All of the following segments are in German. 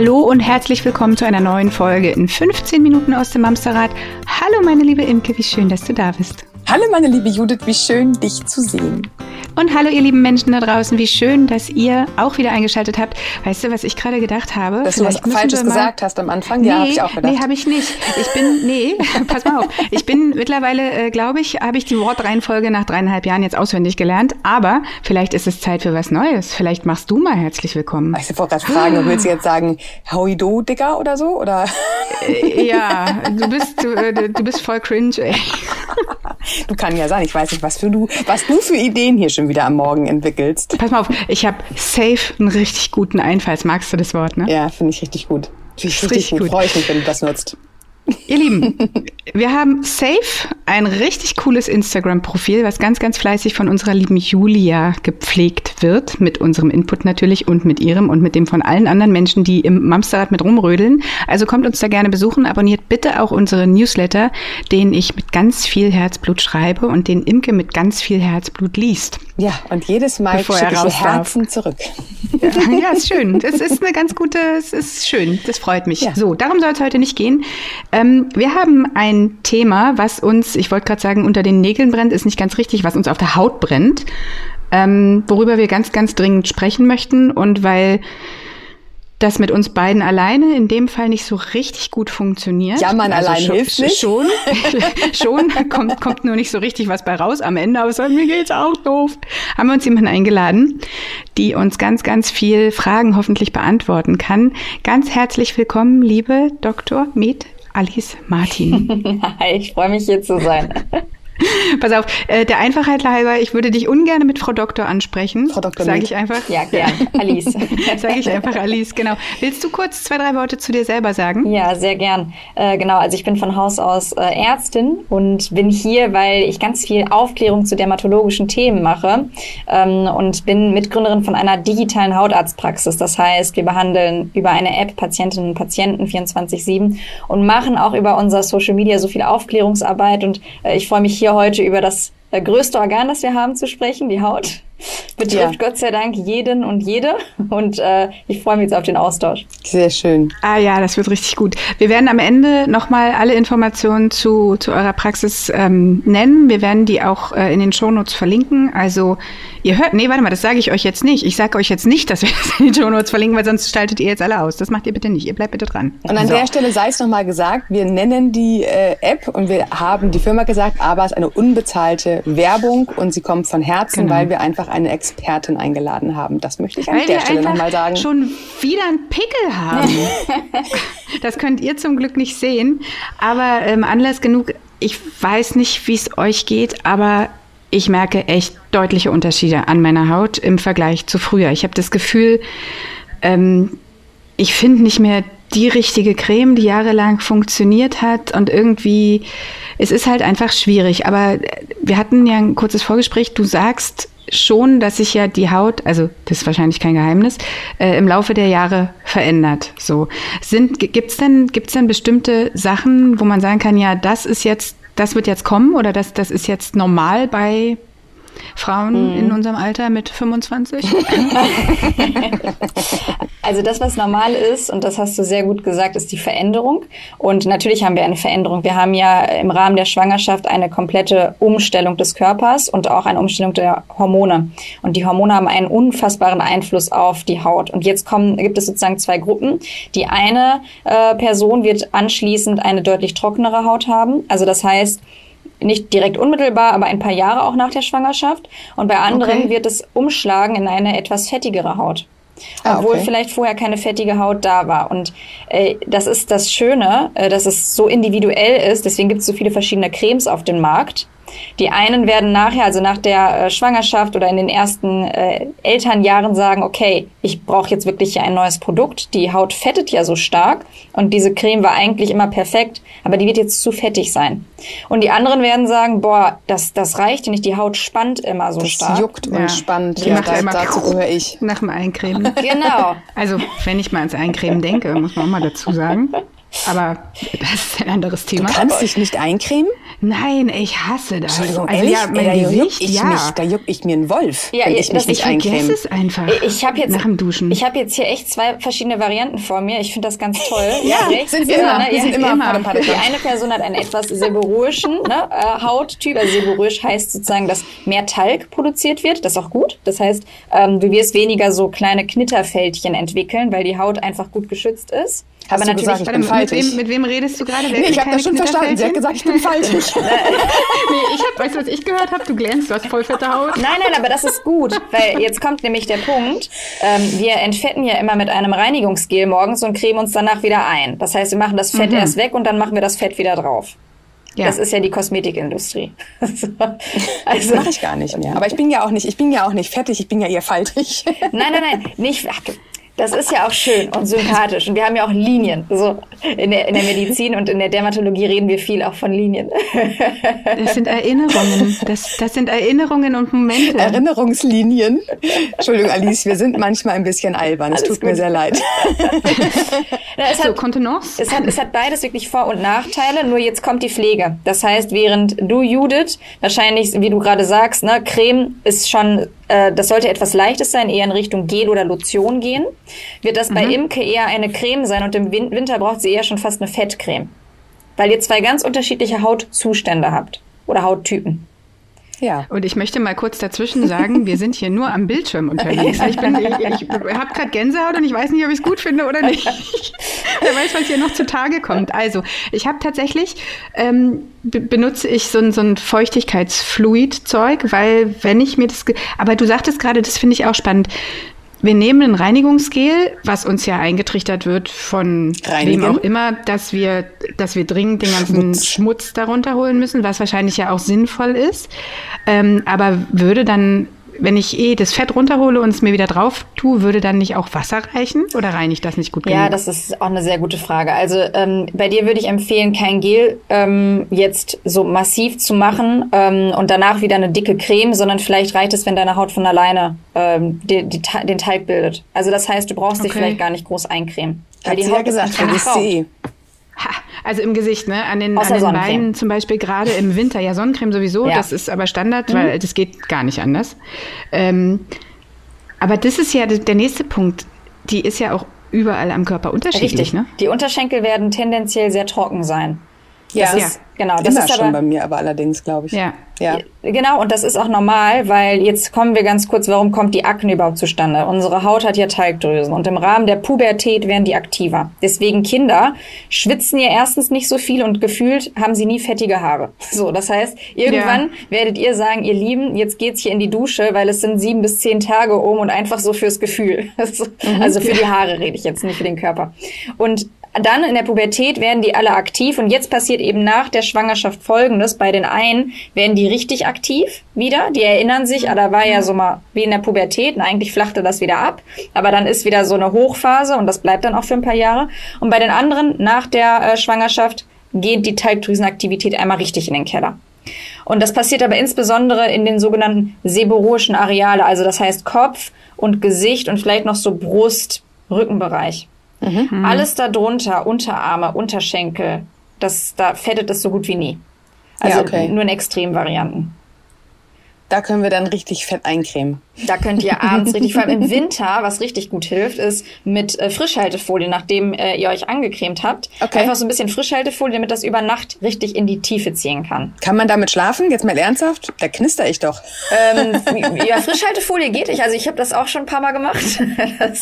Hallo und herzlich willkommen zu einer neuen Folge in 15 Minuten aus dem Amsterrad. Hallo meine liebe Imke, wie schön, dass du da bist. Hallo meine liebe Judith, wie schön dich zu sehen. Und hallo ihr lieben Menschen da draußen, wie schön, dass ihr auch wieder eingeschaltet habt. Weißt du, was ich gerade gedacht habe? Dass Vielleicht du was Falsches gesagt hast am Anfang? Nee, ja, habe ich auch gedacht. Nee, habe ich nicht. Ich bin, nee, pass mal auf. Ich bin mittlerweile, äh, glaube ich, habe ich die Wortreihenfolge nach dreieinhalb Jahren jetzt auswendig gelernt. Aber vielleicht ist es Zeit für was Neues. Vielleicht machst du mal herzlich willkommen. Ich wollte gerade fragen, du willst jetzt sagen, hoi do, Digga, oder so? Oder? Äh, ja, du bist, du, äh, du bist voll cringe, ey. Du kann ja sein, ich weiß nicht, was für du, was du für Ideen hier schon wieder am Morgen entwickelst. Pass mal auf, ich habe safe einen richtig guten Einfall. Magst du das Wort, ne? Ja, finde ich richtig gut. Finde ich richtig, richtig gut. gut. Freue ich mich, wenn du das nutzt. Ihr Lieben, wir haben safe ein richtig cooles Instagram-Profil, was ganz, ganz fleißig von unserer lieben Julia gepflegt wird, mit unserem Input natürlich und mit ihrem und mit dem von allen anderen Menschen, die im Mamsterrad mit rumrödeln. Also kommt uns da gerne besuchen, abonniert bitte auch unsere Newsletter, den ich mit ganz viel Herzblut schreibe und den Imke mit ganz viel Herzblut liest. Ja, und jedes Mal schicke ich Herzen darf. zurück. Ja, ja, ist schön. Das ist eine ganz gute, es ist schön. Das freut mich. Ja. So, darum soll es heute nicht gehen. Ähm, wir haben ein Thema, was uns, ich wollte gerade sagen, unter den Nägeln brennt, ist nicht ganz richtig, was uns auf der Haut brennt, ähm, worüber wir ganz, ganz dringend sprechen möchten und weil das mit uns beiden alleine in dem Fall nicht so richtig gut funktioniert. Ja, man also allein schon, hilft nicht. Schon, schon kommt, kommt nur nicht so richtig was bei raus am Ende, aber mir geht's auch doof. Haben wir uns jemanden eingeladen, die uns ganz, ganz viel Fragen hoffentlich beantworten kann. Ganz herzlich willkommen, liebe Dr. Med Alice Martin. Hi, ich freue mich hier zu sein. Pass auf, äh, der Einfachheit halber, ich würde dich ungern mit Frau Doktor ansprechen. Frau Doktor. Sage ich einfach. Ja, gern. Alice. Sage ich einfach Alice, genau. Willst du kurz zwei, drei Worte zu dir selber sagen? Ja, sehr gern. Äh, genau, also ich bin von Haus aus äh, Ärztin und bin hier, weil ich ganz viel Aufklärung zu dermatologischen Themen mache ähm, und bin Mitgründerin von einer digitalen Hautarztpraxis. Das heißt, wir behandeln über eine App Patientinnen und Patienten 24-7 und machen auch über unser Social Media so viel Aufklärungsarbeit und äh, ich freue mich hier heute über das äh, größte Organ, das wir haben, zu sprechen, die Haut. Betrifft ja. Gott sei Dank jeden und jede. Und äh, ich freue mich jetzt auf den Austausch. Sehr schön. Ah ja, das wird richtig gut. Wir werden am Ende nochmal alle Informationen zu, zu eurer Praxis ähm, nennen. Wir werden die auch äh, in den Shownotes verlinken. Also ihr hört, nee, warte mal, das sage ich euch jetzt nicht. Ich sage euch jetzt nicht, dass wir das in den Shownotes verlinken, weil sonst schaltet ihr jetzt alle aus. Das macht ihr bitte nicht. Ihr bleibt bitte dran. Und an so. der Stelle sei es nochmal gesagt, wir nennen die äh, App und wir haben die Firma gesagt, aber es ist eine unbezahlte Werbung und sie kommt von Herzen, genau. weil wir einfach eine Expertin eingeladen haben. Das möchte ich an weil der Stelle nochmal sagen. schon wieder einen Pickel haben. das könnt ihr zum Glück nicht sehen. Aber ähm, Anlass genug, ich weiß nicht, wie es euch geht, aber ich merke echt deutliche Unterschiede an meiner Haut im Vergleich zu früher. Ich habe das Gefühl, ähm, ich finde nicht mehr die richtige Creme, die jahrelang funktioniert hat und irgendwie es ist halt einfach schwierig. Aber wir hatten ja ein kurzes Vorgespräch. Du sagst schon, dass sich ja die Haut, also das ist wahrscheinlich kein Geheimnis, äh, im Laufe der Jahre verändert. So sind gibt's denn gibt's denn bestimmte Sachen, wo man sagen kann, ja, das ist jetzt, das wird jetzt kommen oder das das ist jetzt normal bei Frauen mhm. in unserem Alter mit 25? also das, was normal ist, und das hast du sehr gut gesagt, ist die Veränderung. Und natürlich haben wir eine Veränderung. Wir haben ja im Rahmen der Schwangerschaft eine komplette Umstellung des Körpers und auch eine Umstellung der Hormone. Und die Hormone haben einen unfassbaren Einfluss auf die Haut. Und jetzt kommen, gibt es sozusagen zwei Gruppen. Die eine äh, Person wird anschließend eine deutlich trockenere Haut haben. Also das heißt, nicht direkt unmittelbar, aber ein paar Jahre auch nach der Schwangerschaft. Und bei anderen okay. wird es umschlagen in eine etwas fettigere Haut. Ah, obwohl okay. vielleicht vorher keine fettige Haut da war. Und äh, das ist das Schöne, äh, dass es so individuell ist. Deswegen gibt es so viele verschiedene Cremes auf dem Markt. Die einen werden nachher, also nach der äh, Schwangerschaft oder in den ersten äh, Elternjahren sagen, okay, ich brauche jetzt wirklich ein neues Produkt. Die Haut fettet ja so stark und diese Creme war eigentlich immer perfekt, aber die wird jetzt zu fettig sein. Und die anderen werden sagen, boah, das, das reicht nicht, die Haut spannt immer so das stark. juckt und ja. spannt. Ja, da, dazu gehöre ich. Nach dem Eincremen. genau. Also, wenn ich mal ans Eincremen denke, muss man auch mal dazu sagen. Aber das ist ein anderes Thema. Du kannst dich nicht eincremen? Nein, ich hasse das. Entschuldigung, also, ehrlich? ja, mein da juck Gesicht, ich ja. mich, da juck ich mir einen Wolf, Ja, wenn ich- ich mich das- nicht ich vergesse eincreme. es einfach. Ich habe jetzt Nach dem Duschen. Ich habe jetzt hier echt zwei verschiedene Varianten vor mir. Ich finde das ganz toll. Ja, rechts. sind wir immer. ne, Wir ja, sind immer immer. Padam, Die eine Person hat einen etwas seborrhoischen ne, äh, Hauttyp. Also seborrhoisch heißt sozusagen, dass mehr Talg produziert wird. Das ist auch gut. Das heißt, ähm, du wirst weniger so kleine Knitterfältchen entwickeln, weil die Haut einfach gut geschützt ist. Hast du gesagt, ich bin mit, faltig? wem, mit wem redest du gerade? Nee, ich habe das schon verstanden. Sie hat gesagt, ich bin faltig. Nee, ich hab, weißt du, was ich gehört habe? Du glänzt, du hast voll fette Haut. Nein, nein, aber das ist gut, weil jetzt kommt nämlich der Punkt. Ähm, wir entfetten ja immer mit einem Reinigungsgel morgens und cremen uns danach wieder ein. Das heißt, wir machen das Fett erst weg und dann machen wir das Fett wieder drauf. Ja. Das ist ja die Kosmetikindustrie. So. Das also, mache ich gar nicht mehr. Aber ich bin ja auch nicht, ich bin ja auch nicht fettig, ich bin ja eher faltig. nein, nein, nein, nicht. Ach, das ist ja auch schön und sympathisch. Und wir haben ja auch Linien. So in der, in der Medizin und in der Dermatologie reden wir viel auch von Linien. Das sind Erinnerungen. Das, das sind Erinnerungen und Momente. Erinnerungslinien. Entschuldigung, Alice, wir sind manchmal ein bisschen albern. Es tut mir gut. sehr leid. Ja, es so, hat, Kontenance? Es hat, es hat beides wirklich Vor- und Nachteile, nur jetzt kommt die Pflege. Das heißt, während du, Judith, wahrscheinlich, wie du gerade sagst, ne, Creme ist schon, äh, das sollte etwas Leichtes sein, eher in Richtung Gel oder Lotion gehen, wird das bei Imke eher eine Creme sein und im Win Winter braucht sie eher schon fast eine Fettcreme. Weil ihr zwei ganz unterschiedliche Hautzustände habt oder Hauttypen. Ja. Und ich möchte mal kurz dazwischen sagen, wir sind hier nur am Bildschirm unterwegs. Ich, ich, ich habe gerade Gänsehaut und ich weiß nicht, ob ich es gut finde oder nicht. Wer weiß, was hier noch zutage kommt. Also, ich habe tatsächlich, ähm, be benutze ich so ein, so ein Feuchtigkeitsfluid-Zeug, weil wenn ich mir das... Aber du sagtest gerade, das finde ich auch spannend. Wir nehmen ein Reinigungsgel, was uns ja eingetrichtert wird von Reinigen? wem auch immer, dass wir, dass wir dringend den ganzen Schmutz. Schmutz darunter holen müssen, was wahrscheinlich ja auch sinnvoll ist. Ähm, aber würde dann, wenn ich eh das Fett runterhole und es mir wieder drauf tue, würde dann nicht auch Wasser reichen? Oder reinigt das nicht gut genug? Ja, das ist auch eine sehr gute Frage. Also ähm, bei dir würde ich empfehlen, kein Gel ähm, jetzt so massiv zu machen ähm, und danach wieder eine dicke Creme, sondern vielleicht reicht es, wenn deine Haut von alleine ähm, die, die, den Teig bildet. Also das heißt, du brauchst dich Okay. vielleicht gar nicht groß eincremen. Weil Hat die sie ja Haut gesagt, ist eh. Ha, also im Gesicht, ne? An den, Außer an den. Beinen zum Beispiel gerade im Winter. Ja, Sonnencreme sowieso, Ja. das ist aber Standard, weil das geht gar nicht anders. Ähm, aber das ist ja der nächste Punkt. Die ist ja auch überall am Körper unterschiedlich, Richtig. ne? Die Unterschenkel werden tendenziell sehr trocken sein. Ja, Das ist, genau, das immer ist schon aber, bei mir, aber allerdings, glaube ich. Ja. Ja. Genau, und das ist auch normal, weil jetzt kommen wir ganz kurz, warum kommt die Akne überhaupt zustande? Unsere Haut hat ja Talgdrüsen und im Rahmen der Pubertät werden die aktiver. Deswegen Kinder schwitzen ja erstens nicht so viel und gefühlt haben sie nie fettige Haare. So, das heißt, irgendwann werdet ihr sagen, ihr Lieben, jetzt geht's hier in die Dusche, weil es sind sieben bis zehn Tage um und einfach so fürs Gefühl. Also für die Haare rede ich jetzt, nicht für den Körper. Und dann in der Pubertät werden die alle aktiv und jetzt passiert eben nach der Schwangerschaft Folgendes. Bei den einen werden die richtig aktiv wieder. Die erinnern sich, ah, da war ja so mal wie in der Pubertät und eigentlich flachte das wieder ab. Aber dann ist wieder so eine Hochphase und das bleibt dann auch für ein paar Jahre. Und bei den anderen nach der äh, Schwangerschaft geht die Talgdrüsenaktivität einmal richtig in den Keller. Und das passiert aber insbesondere in den sogenannten seborrhoischen Areale, also das heißt Kopf und Gesicht und vielleicht noch so Brust, Rückenbereich. Alles darunter, Unterarme, Unterschenkel, das, da fettet es so gut wie nie. Also Ja, okay. nur in Extremvarianten. Da können wir dann richtig fett eincremen. Da könnt ihr abends richtig, vor allem im Winter, was richtig gut hilft, ist mit äh, Frischhaltefolie, nachdem äh, ihr euch angecremt habt, Okay. einfach so ein bisschen Frischhaltefolie, damit das über Nacht richtig in die Tiefe ziehen kann. Kann man damit schlafen? Jetzt mal ernsthaft? Da knister ich doch. Ähm, ja, Frischhaltefolie geht nicht. Also ich habe das auch schon ein paar Mal gemacht. Das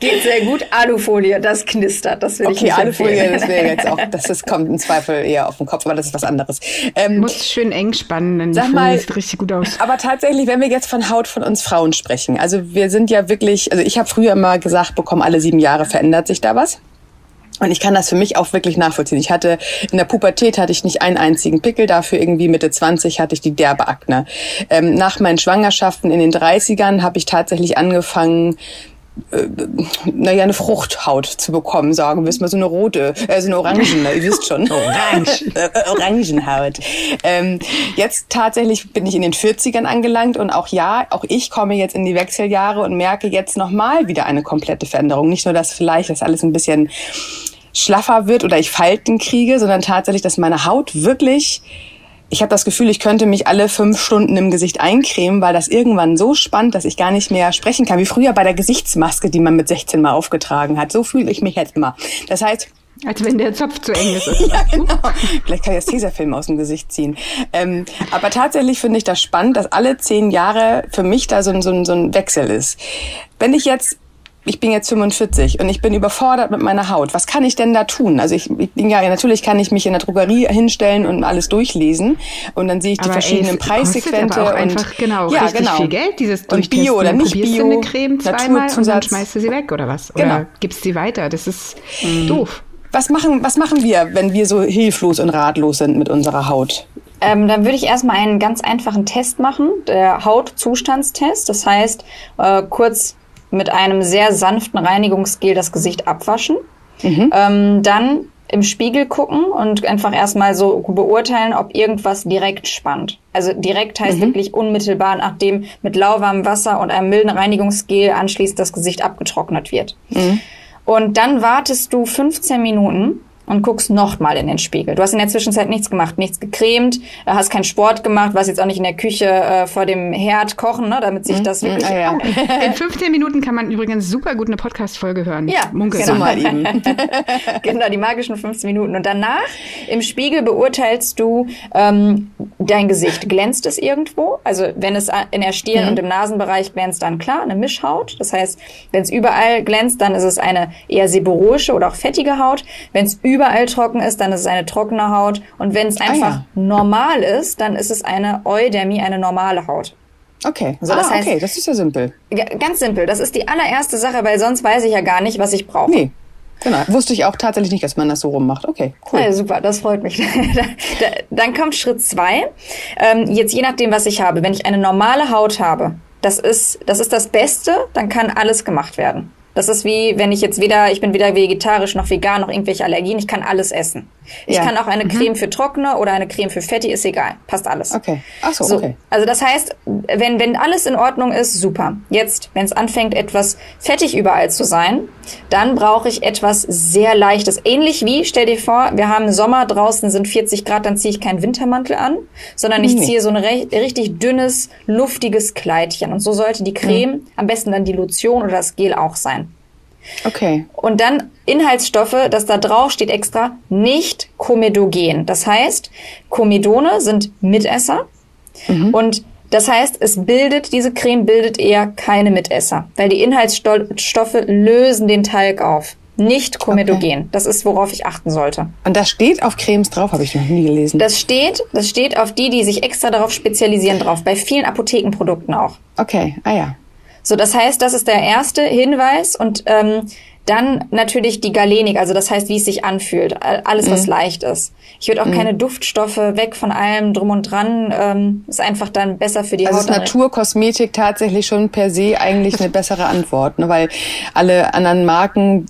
geht sehr gut. Alufolie, das knistert. Das will ich Okay, nicht Alufolie, empfehlen. das wäre jetzt auch, das, das kommt im Zweifel eher auf den Kopf, aber das ist was anderes. Ähm, Muss schön eng spannen, dann sieht richtig gut aus. Aber tatsächlich, wenn wir jetzt von Haut von uns Frauen sprechen, also wir sind ja wirklich, also ich habe früher immer gesagt bekommen, alle sieben Jahre verändert sich da was. Und ich kann das für mich auch wirklich nachvollziehen. Ich hatte in der Pubertät hatte ich nicht einen einzigen Pickel, dafür irgendwie Mitte 20 hatte ich die derbe Akne. Ähm, nach meinen Schwangerschaften in den 30ern habe ich tatsächlich angefangen, naja, eine Fruchthaut zu bekommen, sagen wir es mal, so eine rote, äh, so eine orangene, ihr wisst schon. Orange. Äh, Orangenhaut. Ähm, jetzt tatsächlich bin ich in den 40ern angelangt und auch ja, auch ich komme jetzt in die Wechseljahre und merke jetzt nochmal wieder eine komplette Veränderung. Nicht nur, dass vielleicht das alles ein bisschen schlaffer wird oder ich Falten kriege, sondern tatsächlich, dass meine Haut wirklich ich habe das Gefühl, ich könnte mich alle fünf Stunden im Gesicht eincremen, weil das irgendwann so spannt, dass ich gar nicht mehr sprechen kann, wie früher bei der Gesichtsmaske, die man mit 16 Mal aufgetragen hat. So fühle ich mich jetzt immer. Das heißt, als wenn der Zopf zu eng ist. ja, genau. Vielleicht kann ich das Tesafilm aus dem Gesicht ziehen. Ähm, aber tatsächlich finde ich das spannend, dass alle zehn Jahre für mich da so ein, so, ein, so ein Wechsel ist. Wenn ich jetzt ich bin jetzt 45 und ich bin überfordert mit meiner Haut. Was kann ich denn da tun? Also ich, ich bin ja natürlich kann ich mich in der Drogerie hinstellen und alles durchlesen und dann sehe ich die aber verschiedenen ey, Preissequente aber auch und einfach, genau ja, richtig genau. viel Geld dieses und Bio oder nicht Bio, eine Creme zweimal und dann schmeißt du sie weg oder was? Oder genau. gibst sie weiter? Das ist mhm. doof. Was machen, was machen wir, wenn wir so hilflos und ratlos sind mit unserer Haut? Ähm, dann würde ich erstmal einen ganz einfachen Test machen, der Hautzustandstest. Das heißt, äh, kurz mit einem sehr sanften Reinigungsgel das Gesicht abwaschen. Mhm. Ähm, dann im Spiegel gucken und einfach erstmal so beurteilen, ob irgendwas direkt spannt. Also direkt heißt mhm. wirklich unmittelbar, nachdem mit lauwarmem Wasser und einem milden Reinigungsgel anschließend das Gesicht abgetrocknet wird. Mhm. Und dann wartest du 15 Minuten und guckst nochmal in den Spiegel. Du hast in der Zwischenzeit nichts gemacht, nichts gecremt, äh, hast keinen Sport gemacht, warst jetzt auch nicht in der Küche äh, vor dem Herd kochen, ne, damit sich mhm. das wirklich... Ah, ja. In 15 Minuten kann man übrigens super gut eine Podcast-Folge hören. Ja, Munkel. genau. mal eben. genau, die magischen 15 Minuten. Und danach im Spiegel beurteilst du ähm, dein Gesicht. Glänzt es irgendwo? Also wenn es in der Stirn mhm. und im Nasenbereich glänzt, dann klar, eine Mischhaut. Das heißt, wenn es überall glänzt, dann ist es eine eher seborrhoische oder auch fettige Haut. Wenn es überall trocken ist, dann ist es eine trockene Haut. Und wenn es ah, einfach ja. normal ist, dann ist es eine Eudermie, eine normale Haut. Okay, also ah, das heißt, okay, das ist ja simpel. Ganz simpel. Das ist die allererste Sache, weil sonst weiß ich ja gar nicht, was ich brauche. Nee. Genau. Wusste ich auch tatsächlich nicht, dass man das so rummacht. Okay, cool. Ja, super, das freut mich. Dann kommt Schritt zwei. Ähm, jetzt je nachdem, was ich habe. Wenn ich eine normale Haut habe, das ist, das ist das Beste, dann kann alles gemacht werden. Das ist wie, wenn ich jetzt weder, ich bin weder vegetarisch noch vegan noch irgendwelche Allergien, ich kann alles essen. Ich ja. kann auch eine mhm. Creme für trockene oder eine Creme für fettig, ist egal. Passt alles. Okay. Ach so, so, okay. Also das heißt, wenn, wenn alles in Ordnung ist, super. Jetzt, wenn es anfängt, etwas fettig überall zu sein, dann brauche ich etwas sehr Leichtes. Ähnlich wie, stell dir vor, wir haben Sommer, draußen sind 40 Grad, dann ziehe ich keinen Wintermantel an, sondern ich ziehe so ein richtig dünnes, luftiges Kleidchen. Und so sollte die Creme, mhm. am besten dann die Lotion oder das Gel auch sein. Okay. Und dann Inhaltsstoffe, das da drauf steht extra, nicht komedogen. Das heißt, Komedone sind Mitesser mhm. und das heißt, es bildet, diese Creme bildet eher keine Mitesser, weil die Inhaltsstoffe lösen den Talg auf. Nicht komedogen. Okay. Das ist, worauf ich achten sollte. Und das steht auf Cremes drauf, habe ich noch nie gelesen. Das steht, das steht auf die, die sich extra darauf spezialisieren drauf. Bei vielen Apothekenprodukten auch. Okay, ah ja. So, das heißt, das ist der erste Hinweis und ähm, dann natürlich die Galenik, also das heißt, wie es sich anfühlt, alles was mhm. leicht ist. Ich würde auch mhm. keine Duftstoffe weg von allem drum und dran, ähm, ist einfach dann besser für die also Haut. Also ist Naturkosmetik tatsächlich schon per se eigentlich eine bessere Antwort, ne? weil alle anderen Marken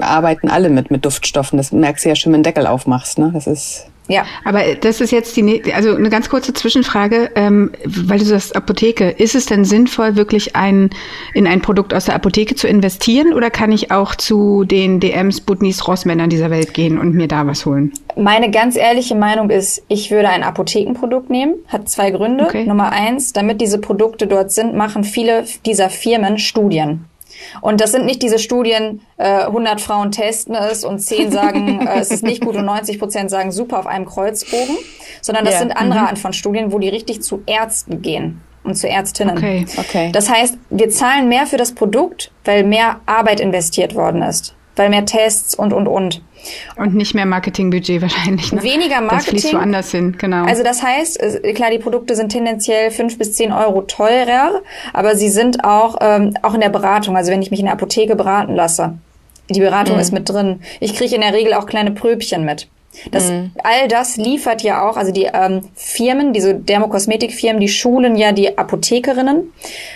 arbeiten alle mit mit Duftstoffen. Das merkst du ja schon, wenn du den Deckel aufmachst. Ne? Das ist ja. Aber das ist jetzt die, also eine ganz kurze Zwischenfrage, ähm, weil du sagst Apotheke. Ist es denn sinnvoll, wirklich ein, in ein Produkt aus der Apotheke zu investieren oder kann ich auch zu den DMs, Butnis, Rossmännern dieser Welt gehen und mir da was holen? Meine ganz ehrliche Meinung ist, ich würde ein Apothekenprodukt nehmen. Hat zwei Gründe. Okay. Nummer eins, damit diese Produkte dort sind, machen viele dieser Firmen Studien. Und das sind nicht diese Studien, äh, 100 Frauen testen es und 10 sagen, äh, es ist nicht gut und 90 Prozent sagen super auf einem Kreuzbogen, sondern das yeah. sind andere mhm. Art von Studien, wo die richtig zu Ärzten gehen und zu Ärztinnen. Okay. okay. Das heißt, wir zahlen mehr für das Produkt, weil mehr Arbeit investiert worden ist weil mehr Tests und, und, und. Und nicht mehr Marketingbudget wahrscheinlich. Ne? Weniger Marketing. Das fließt woanders hin, genau. Also das heißt, klar, die Produkte sind tendenziell fünf bis zehn Euro teurer, aber sie sind auch, ähm, auch in der Beratung, also wenn ich mich in der Apotheke beraten lasse, die Beratung mhm. ist mit drin. Ich kriege in der Regel auch kleine Pröbchen mit. Das, mhm. All das liefert ja auch, also die ähm, Firmen, diese Dermokosmetikfirmen, die schulen ja die Apothekerinnen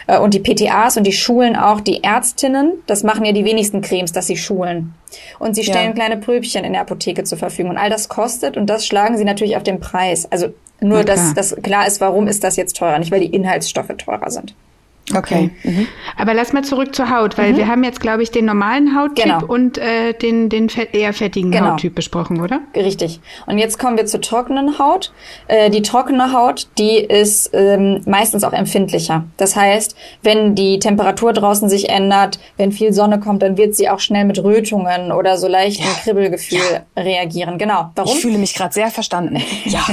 äh, und die PTAs und die schulen auch die Ärztinnen. Das machen ja die wenigsten Cremes, dass sie schulen. Und sie stellen ja. kleine Pröbchen in der Apotheke zur Verfügung. Und all das kostet und das schlagen sie natürlich auf den Preis. Also nur, dass das klar ist, warum ist das jetzt teurer? Nicht, weil die Inhaltsstoffe teurer sind. Okay. Mhm. Aber lass mal zurück zur Haut, weil mhm. wir haben jetzt, glaube ich, den normalen Hauttyp genau. und äh, den, den eher fettigen genau. Hauttyp besprochen, oder? Richtig. Und jetzt kommen wir zur trockenen Haut. Äh, die trockene Haut, die ist ähm, meistens auch empfindlicher. Das heißt, wenn die Temperatur draußen sich ändert, wenn viel Sonne kommt, dann wird sie auch schnell mit Rötungen oder so leichten ja. Kribbelgefühl ja. reagieren. Genau. Warum? Ich fühle mich gerade sehr verstanden. Ja.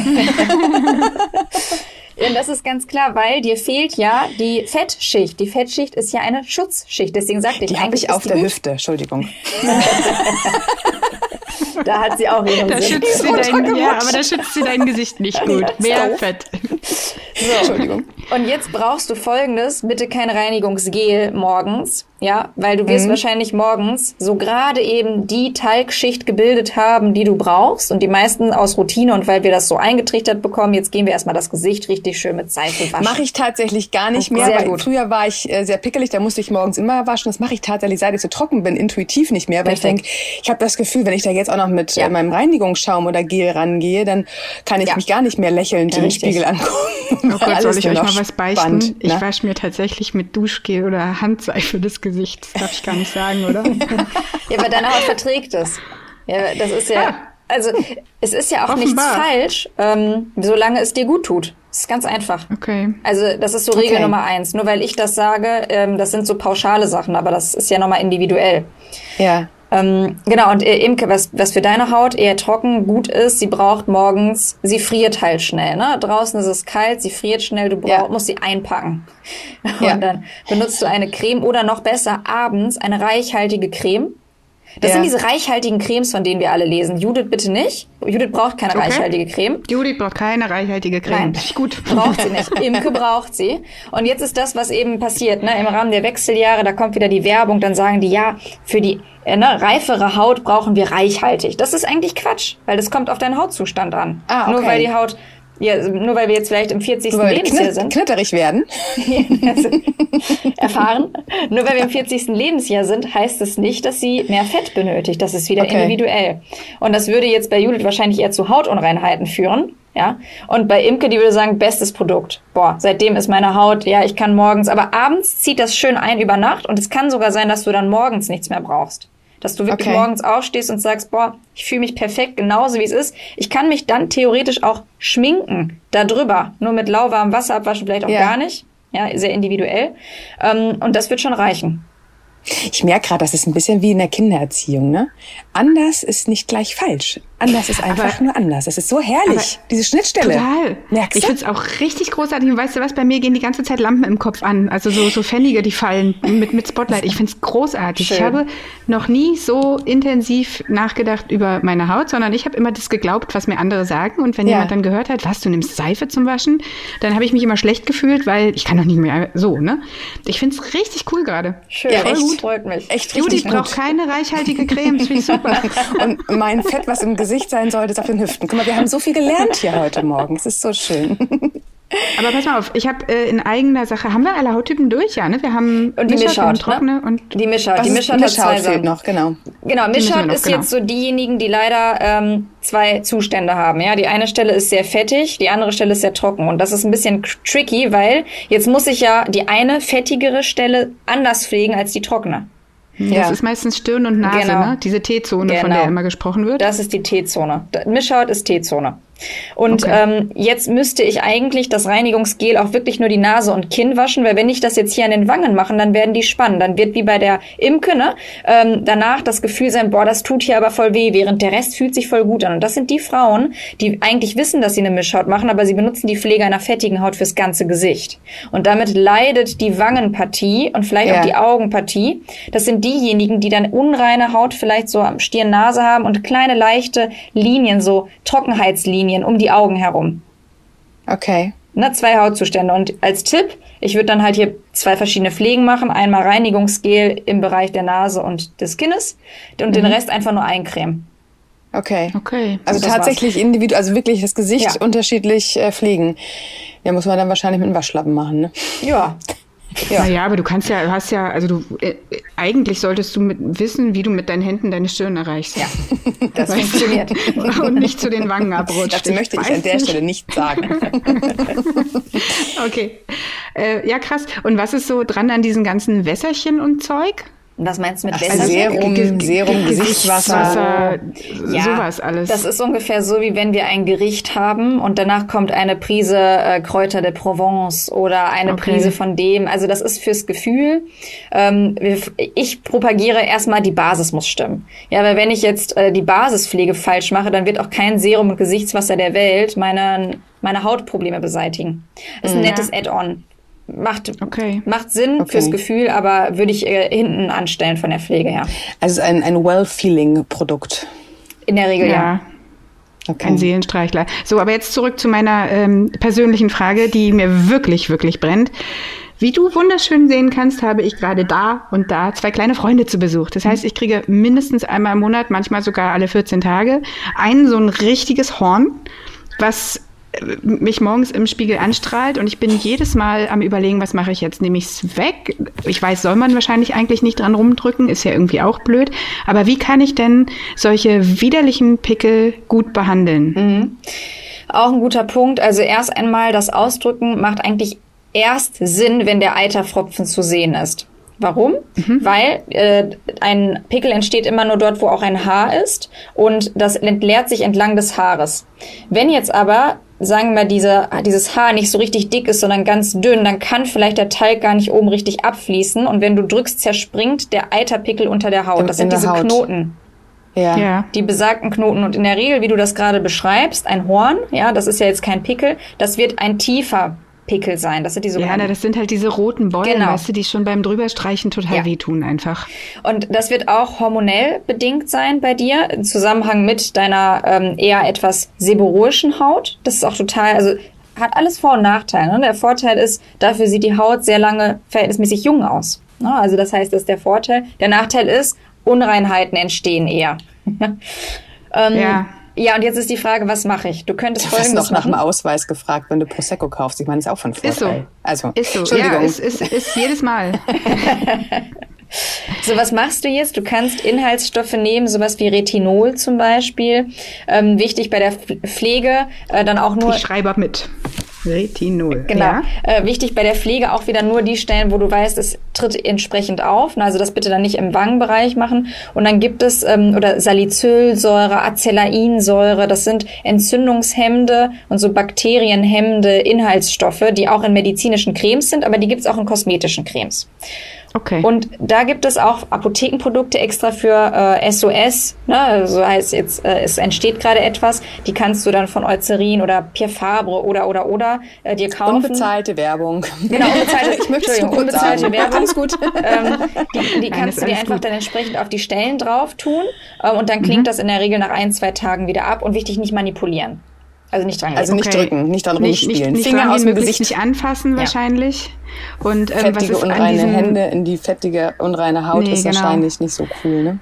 Und das ist ganz klar, weil dir fehlt ja die Fettschicht. Die Fettschicht ist ja eine Schutzschicht. Deswegen sagte ich, die habe ich auf der gut. Hüfte. Entschuldigung. da hat sie auch ihren da Sinn. Schützt sie dein, ja, aber da schützt sie dein Gesicht nicht gut. Mehr Fett. So. Entschuldigung. Und jetzt brauchst du folgendes, bitte kein Reinigungsgel morgens, ja, weil du wirst mhm. wahrscheinlich morgens so gerade eben die Talgschicht gebildet haben, die du brauchst und die meisten aus Routine und weil wir das so eingetrichtert bekommen, jetzt gehen wir erstmal das Gesicht richtig schön mit Seife waschen. Mache ich tatsächlich gar nicht mehr, sehr weil gut. früher war ich äh, sehr pickelig, da musste ich morgens immer waschen. Das mache ich tatsächlich, seit ich so trocken bin, intuitiv nicht mehr, weil Perfekt. ich denke, ich habe das Gefühl, wenn ich da jetzt auch noch mit ja. äh, meinem Reinigungsschaum oder Gel rangehe, dann kann ich ja. mich gar nicht mehr lächelnd ja, in den Spiegel angucken. Oh Gott, soll ich euch mal was beichten? Band, ich ne? wasche mir tatsächlich mit Duschgel oder Handseife das Gesicht. Das darf ich gar nicht sagen, oder? ja, aber deine Haut verträgt es. Ja, das ist ja. Ah. Also es ist ja auch Offenbar. nichts falsch, ähm, solange es dir gut tut. Das ist ganz einfach. Okay. Also das ist so Regel okay. Nummer eins. Nur weil ich das sage, ähm, das sind so pauschale Sachen, aber das ist ja nochmal individuell. Ja. Ähm, genau, und äh, Imke, was, was für deine Haut eher trocken gut ist, sie braucht morgens, sie friert halt schnell. Ne? Draußen ist es kalt, sie friert schnell, du brauch, ja. musst sie einpacken. Und ja. dann benutzt du eine Creme oder noch besser abends eine reichhaltige Creme das ja. sind diese reichhaltigen Cremes, von denen wir alle lesen. Judith bitte nicht. Judith braucht keine okay. reichhaltige Creme. Judith braucht keine reichhaltige Creme. Nein, gut. Braucht sie nicht. Imke braucht sie. Und jetzt ist das, was eben passiert, ne? Im Rahmen der Wechseljahre, da kommt wieder die Werbung, dann sagen die, ja, für die äh, ne, reifere Haut brauchen wir reichhaltig. Das ist eigentlich Quatsch, weil das kommt auf deinen Hautzustand an. Ah, okay. Nur weil die Haut ja, nur weil wir jetzt vielleicht im 40. Nur Lebensjahr knitt, sind. Knitterig werden. erfahren. Nur weil wir im 40. Lebensjahr sind, heißt es nicht, dass sie mehr Fett benötigt. Das ist wieder okay. individuell. Und das würde jetzt bei Judith wahrscheinlich eher zu Hautunreinheiten führen. Ja. Und bei Imke, die würde sagen, bestes Produkt. Boah, seitdem ist meine Haut, ja, ich kann morgens, aber abends zieht das schön ein über Nacht und es kann sogar sein, dass du dann morgens nichts mehr brauchst. Dass du wirklich okay. morgens aufstehst und sagst, boah, ich fühle mich perfekt, genauso wie es ist. Ich kann mich dann theoretisch auch schminken darüber. Nur mit lauwarmem Wasser abwaschen vielleicht auch ja. gar nicht. Ja, sehr individuell. Ähm, und das wird schon reichen. Ich merke gerade, das ist ein bisschen wie in der Kindererziehung. Ne? Anders ist nicht gleich falsch. Anders ist einfach aber, nur anders. Es ist so herrlich, diese Schnittstelle. Total. Merkst du? Ich finde es auch richtig großartig. Und weißt du was, bei mir gehen die ganze Zeit Lampen im Kopf an. Also so, so Pfennige, die fallen mit, mit Spotlight. Ich finde es großartig. Schön. Ich habe noch nie so intensiv nachgedacht über meine Haut, sondern ich habe immer das geglaubt, was mir andere sagen. Und wenn ja. jemand dann gehört hat, was, du nimmst Seife zum Waschen, dann habe ich mich immer schlecht gefühlt, weil ich kann doch nicht mehr so, ne? Ich finde es richtig cool gerade. Schön, ja, echt, gut. freut mich. Echt Judith braucht keine reichhaltige Creme, das finde ich super. Und mein Fett, was im Gesicht sein sollte, ist auf den Hüften. Guck mal, wir haben so viel gelernt hier heute Morgen. Es ist so schön. Aber pass mal auf, ich habe äh, in eigener Sache, haben wir alle Hauttypen durch, ja, ne? Wir haben und die Mischhaut, und trockene ne? und die Mischhaut. Die Mischhaut, Mischhaut hat zwei fehlt noch, genau. Genau, Mischhaut ist genau. jetzt so diejenigen, die leider ähm, zwei Zustände haben. Ja, die eine Stelle ist sehr fettig, die andere Stelle ist sehr trocken und das ist ein bisschen tricky, weil jetzt muss ich ja die eine fettigere Stelle anders pflegen als die trockene. Ja. Das ist meistens Stirn und Nase, genau. ne? Diese T-Zone, genau. von der genau. immer gesprochen wird. Das ist die T-Zone. Mischhaut ist T-Zone. Und okay. ähm, jetzt müsste ich eigentlich das Reinigungsgel auch wirklich nur die Nase und Kinn waschen, weil wenn ich das jetzt hier an den Wangen mache, dann werden die spannen. Dann wird wie bei der Imke, ne, ähm, danach das Gefühl sein, boah, das tut hier aber voll weh, während der Rest fühlt sich voll gut an. Und das sind die Frauen, die eigentlich wissen, dass sie eine Mischhaut machen, aber sie benutzen die Pflege einer fettigen Haut fürs ganze Gesicht. Und damit leidet die Wangenpartie und vielleicht ja. auch die Augenpartie. Das sind diejenigen, die dann unreine Haut vielleicht so am Stirn, Nase haben und kleine leichte Linien, so Trockenheitslinien Linien um die Augen herum. Okay. Ne, zwei Hautzustände. Und als Tipp, ich würde dann halt hier zwei verschiedene Pflegen machen. Einmal Reinigungsgel im Bereich der Nase und des Kinnes und mhm. den Rest einfach nur eincremen. Okay. Okay. Also tatsächlich individuell, also wirklich das Gesicht ja. unterschiedlich äh, pflegen. Ja, muss man dann wahrscheinlich mit einem Waschlappen machen, ne? Ja. Ja. Naja, aber du kannst ja, du hast ja, also du, äh, eigentlich solltest du mit, wissen, wie du mit deinen Händen deine Stirn erreichst. Ja, das funktioniert. Und nicht zu den Wangen abrutscht. Dazu möchte ich, ich an der nicht. Stelle nicht sagen. okay. Äh, ja, krass. Und was ist so dran an diesen ganzen Wässerchen und Zeug? Was meinst du mit Wässerchen? Serum, Serum, Gesichtswasser, ja, sowas alles. Das ist ungefähr so, wie wenn wir ein Gericht haben und danach kommt eine Prise äh, Kräuter de Provence oder eine okay. Prise von dem. Also das ist fürs Gefühl. Ähm, ich propagiere erstmal, die Basis muss stimmen. Ja, weil wenn ich jetzt äh, die Basispflege falsch mache, dann wird auch kein Serum und Gesichtswasser der Welt meine, meine Hautprobleme beseitigen. Das ist ein ja. nettes Add-on macht, okay. macht Sinn okay. fürs Gefühl, aber würde ich äh, hinten anstellen von der Pflege her. Also es ist ein, ein Well-Feeling-Produkt. In der Regel, ja. ja. Okay. Ein Seelenstreichler. So, aber jetzt zurück zu meiner ähm, persönlichen Frage, die mir wirklich, wirklich brennt. Wie du wunderschön sehen kannst, habe ich gerade da und da zwei kleine Freunde zu Besuch. Das heißt, ich kriege mindestens einmal im Monat, manchmal sogar alle 14 Tage, ein so ein richtiges Horn, was mich morgens im Spiegel anstrahlt und ich bin jedes Mal am überlegen, was mache ich jetzt? Nehme ich es weg? Ich weiß, soll man wahrscheinlich eigentlich nicht dran rumdrücken, ist ja irgendwie auch blöd. Aber wie kann ich denn solche widerlichen Pickel gut behandeln? Mhm. Auch ein guter Punkt. Also erst einmal das Ausdrücken macht eigentlich erst Sinn, wenn der Eiterfropfen zu sehen ist. Warum? Mhm. Weil äh, ein Pickel entsteht immer nur dort, wo auch ein Haar ist und das entleert sich entlang des Haares. Wenn jetzt aber sagen wir, diese, dieses Haar nicht so richtig dick ist, sondern ganz dünn, dann kann vielleicht der Teig gar nicht oben richtig abfließen. Und wenn du drückst, zerspringt der Eiterpickel unter der Haut. Das sind diese Haut. Knoten. Ja. ja. Die besagten Knoten. Und in der Regel, wie du das gerade beschreibst, ein Horn, ja, das ist ja jetzt kein Pickel, das wird ein tiefer Pickel sein. Das sind diese Ja, na, das sind halt diese roten Beulen, genau. weißt du, die schon beim drüberstreichen total ja. wehtun einfach. Und das wird auch hormonell bedingt sein bei dir im Zusammenhang mit deiner ähm, eher etwas seboroischen Haut. Das ist auch total, also hat alles Vor- und Nachteile. Ne? Der Vorteil ist, dafür sieht die Haut sehr lange verhältnismäßig jung aus. Ne? Also das heißt, das ist der Vorteil. Der Nachteil ist, Unreinheiten entstehen eher. ähm, ja. Ja, und jetzt ist die Frage, was mache ich? Du könntest du folgendes noch nach dem Ausweis gefragt, wenn du Prosecco kaufst. Ich meine, das ist auch von Vorteil. Ist so. Also, ist so. Entschuldigung. Ja, ist, ist, ist jedes Mal. So, was machst du jetzt? Du kannst Inhaltsstoffe nehmen, sowas wie Retinol zum Beispiel. Ähm, wichtig bei der Pflege, äh, dann auch nur. Ich schreibe mit. Retinol. Genau. Ja. Äh, wichtig bei der Pflege auch wieder nur die Stellen, wo du weißt, es tritt entsprechend auf. Also das bitte dann nicht im Wangenbereich machen. Und dann gibt es ähm, oder Salicylsäure, Acelainsäure. Das sind entzündungshemmende und so bakterienhemmende Inhaltsstoffe, die auch in medizinischen Cremes sind, aber die gibt es auch in kosmetischen Cremes. Okay. Und da gibt es auch Apothekenprodukte extra für äh, SOS. Ne? So heißt jetzt, äh, es entsteht gerade etwas. Die kannst du dann von Eucerin oder Pierre Fabre oder oder oder äh, dir kaufen. Unbezahlte Werbung. Genau, unbezahlte, ich möchte unbezahlte sagen. Werbung. Alles gut. Ähm, die, die kannst du dir einfach gut. dann entsprechend auf die Stellen drauf tun ähm, und dann klingt mhm. das in der Regel nach ein, zwei Tagen wieder ab und wichtig nicht manipulieren. Also nicht dran Also nicht okay. drücken, nicht dran rumspielen. Nicht, nicht, Finger aus dem Gesicht. Nicht anfassen wahrscheinlich. Ja. Und, ähm, fettige, unreine Hände in die fettige, unreine Haut nee, ist genau. wahrscheinlich nicht so cool, ne?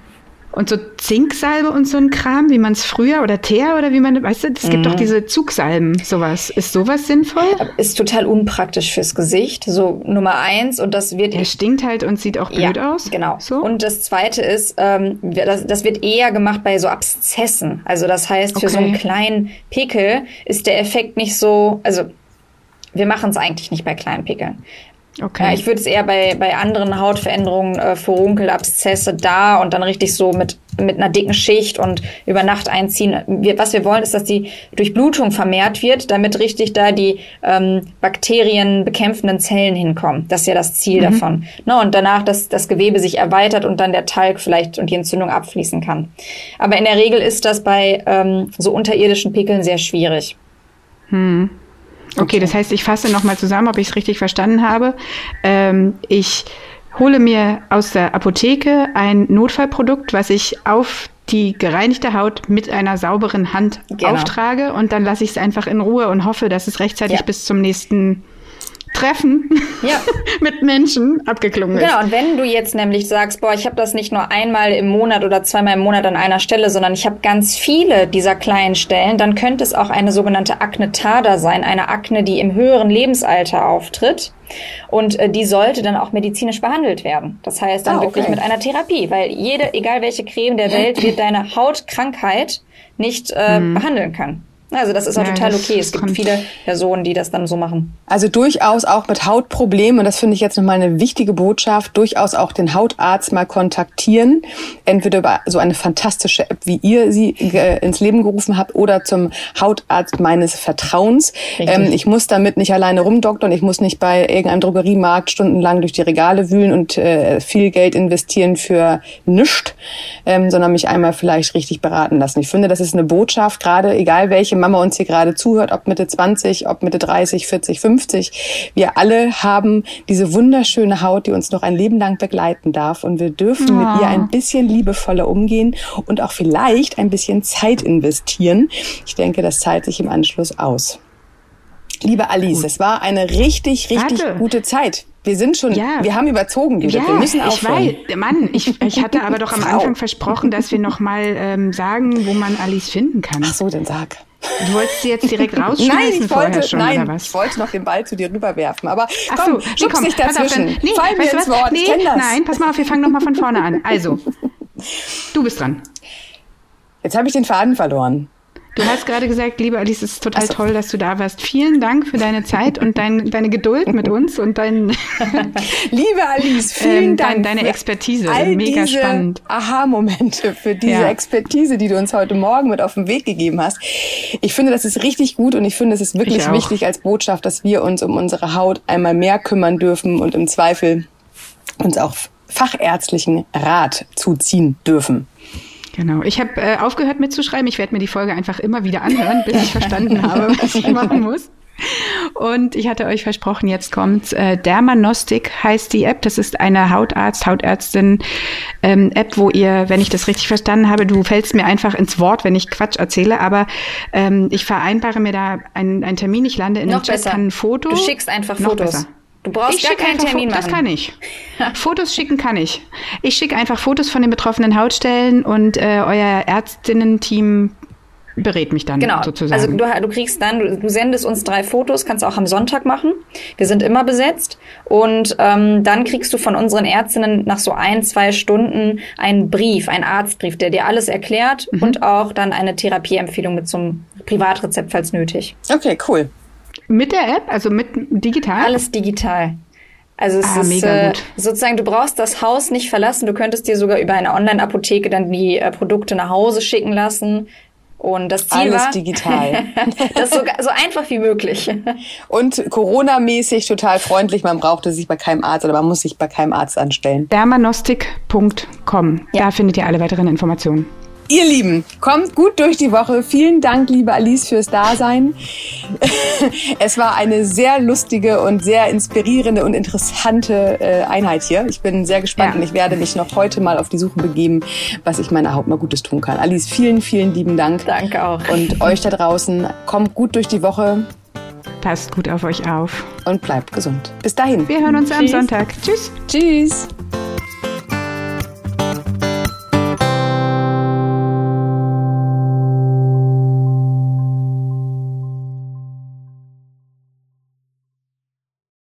Und so Zinksalbe und so ein Kram, wie man es früher oder Teer oder wie man, weißt du, es gibt mhm. doch diese Zugsalben, sowas. Ist sowas sinnvoll? Ist total unpraktisch fürs Gesicht, so Nummer eins. Und das wird. Er stinkt halt und sieht auch blöd ja, aus. Genau. So? Und das zweite ist, ähm, das, das wird eher gemacht bei so Abszessen. Also das heißt, für okay. so einen kleinen Pickel ist der Effekt nicht so, also wir machen es eigentlich nicht bei kleinen Pickeln. Okay. Ja, ich würde es eher bei, bei anderen Hautveränderungen, äh, Furunkelabszesse da und dann richtig so mit, mit einer dicken Schicht und über Nacht einziehen. Wir, was wir wollen, ist, dass die Durchblutung vermehrt wird, damit richtig da die ähm, Bakterien bekämpfenden Zellen hinkommen. Das ist ja das Ziel mhm. davon. Ne, und danach, dass das Gewebe sich erweitert und dann der Talg vielleicht und die Entzündung abfließen kann. Aber in der Regel ist das bei ähm, so unterirdischen Pickeln sehr schwierig. Hm. Okay, okay, das heißt, ich fasse nochmal zusammen, ob ich es richtig verstanden habe. Ähm, ich hole mir aus der Apotheke ein Notfallprodukt, was ich auf die gereinigte Haut mit einer sauberen Hand genau. auftrage und dann lasse ich es einfach in Ruhe und hoffe, dass es rechtzeitig ja. bis zum nächsten Treffen ja. mit Menschen abgeklungen ist. Genau, und wenn du jetzt nämlich sagst, boah, ich habe das nicht nur einmal im Monat oder zweimal im Monat an einer Stelle, sondern ich habe ganz viele dieser kleinen Stellen, dann könnte es auch eine sogenannte Akne Tada sein, eine Akne, die im höheren Lebensalter auftritt. Und äh, die sollte dann auch medizinisch behandelt werden. Das heißt dann okay. wirklich mit einer Therapie, weil jede, egal welche Creme der Welt, wird deine Hautkrankheit nicht äh, mhm. behandeln können. Also das ist auch ja, total okay. Es gibt viele Personen, die das dann so machen. Also durchaus auch mit Hautproblemen, und das finde ich jetzt nochmal eine wichtige Botschaft, durchaus auch den Hautarzt mal kontaktieren. Entweder über so eine fantastische App, wie ihr sie äh, ins Leben gerufen habt, oder zum Hautarzt meines Vertrauens. Ähm, ich muss damit nicht alleine rumdoktern, ich muss nicht bei irgendeinem Drogeriemarkt stundenlang durch die Regale wühlen und äh, viel Geld investieren für nichts, ähm, sondern mich einmal vielleicht richtig beraten lassen. Ich finde, das ist eine Botschaft, gerade egal welche Mama uns hier gerade zuhört, ob Mitte 20, ob Mitte 30, 40, 50. Wir alle haben diese wunderschöne Haut, die uns noch ein Leben lang begleiten darf. Und wir dürfen ja. mit ihr ein bisschen liebevoller umgehen und auch vielleicht ein bisschen Zeit investieren. Ich denke, das zahlt sich im Anschluss aus. Liebe Alice, es war eine richtig, richtig Warte. gute Zeit. Wir sind schon, ja. wir haben überzogen, Judith. Ja, wir müssen aufhören. Ich weiß, Mann, ich, ich hatte aber doch am Anfang versprochen, dass wir nochmal ähm, sagen, wo man Alice finden kann. Ach so, dann sag. Du wolltest sie jetzt direkt rausschmeißen nein, ich wollte, schon, nein, ich wollte noch den Ball zu dir rüberwerfen. Aber Ach komm, so, nee, komm, dich dazwischen. Auf, nee, Fall mir ins Wort, nee. Nein, pass mal auf, wir fangen nochmal von vorne an. Also, du bist dran. Jetzt habe ich den Faden verloren. Du hast gerade gesagt, liebe Alice, es ist total so. toll, dass du da warst. Vielen Dank für deine Zeit und dein, deine Geduld mit uns und dein Liebe Alice, vielen ähm, Dank. Deine Expertise, all mega diese spannend. Aha-Momente, für diese ja. Expertise, die du uns heute Morgen mit auf den Weg gegeben hast. Ich finde, das ist richtig gut und ich finde, es ist wirklich wichtig als Botschaft, dass wir uns um unsere Haut einmal mehr kümmern dürfen und im Zweifel uns auch fachärztlichen Rat zuziehen dürfen. Genau. Ich habe äh, aufgehört mitzuschreiben. Ich werde mir die Folge einfach immer wieder anhören, bis ich verstanden habe, was ich machen muss. Und ich hatte euch versprochen, jetzt kommt äh, Dermanostik heißt die App. Das ist eine Hautarzt, Hautärztin ähm, App, wo ihr, wenn ich das richtig verstanden habe, du fällst mir einfach ins Wort, wenn ich Quatsch erzähle, aber ähm, ich vereinbare mir da einen, einen Termin, ich lande in Noch den Chat, kann ein Foto. Du schickst einfach Fotos. Besser. Du brauchst ich gar keinen Termin machen. Das kann ich. Fotos schicken kann ich. Ich schicke einfach Fotos von den betroffenen Hautstellen und äh, euer Ärztinnen-Team berät mich dann genau. sozusagen. Also du, du kriegst dann, du, du, sendest uns drei Fotos, kannst auch am Sonntag machen. Wir sind immer besetzt. Und ähm, dann kriegst du von unseren Ärztinnen nach so ein, zwei Stunden einen Brief, einen Arztbrief, der dir alles erklärt mhm. und auch dann eine Therapieempfehlung mit zum Privatrezept, falls nötig. Okay, cool. Mit der App, also mit digital? Alles digital. Also es ah, ist äh, sozusagen, du brauchst das Haus nicht verlassen. Du könntest dir sogar über eine Online-Apotheke dann die äh, Produkte nach Hause schicken lassen. Und das Ziel Alles war, digital. das so, so einfach wie möglich. Und Corona-mäßig total freundlich. Man brauchte sich bei keinem Arzt oder man muss sich bei keinem Arzt anstellen. Dermanostik.com. Ja. Da findet ihr alle weiteren Informationen. Ihr Lieben, kommt gut durch die Woche. Vielen Dank, liebe Alice, fürs Dasein. es war eine sehr lustige und sehr inspirierende und interessante äh, Einheit hier. Ich bin sehr gespannt ja. und ich werde mich noch heute mal auf die Suche begeben, was ich meiner Haut mal Gutes tun kann. Alice, vielen, vielen lieben Dank. Danke auch. Und euch da draußen, kommt gut durch die Woche. Passt gut auf euch auf. Und bleibt gesund. Bis dahin. Wir hören uns Tschüss. am Sonntag. Tschüss. Tschüss.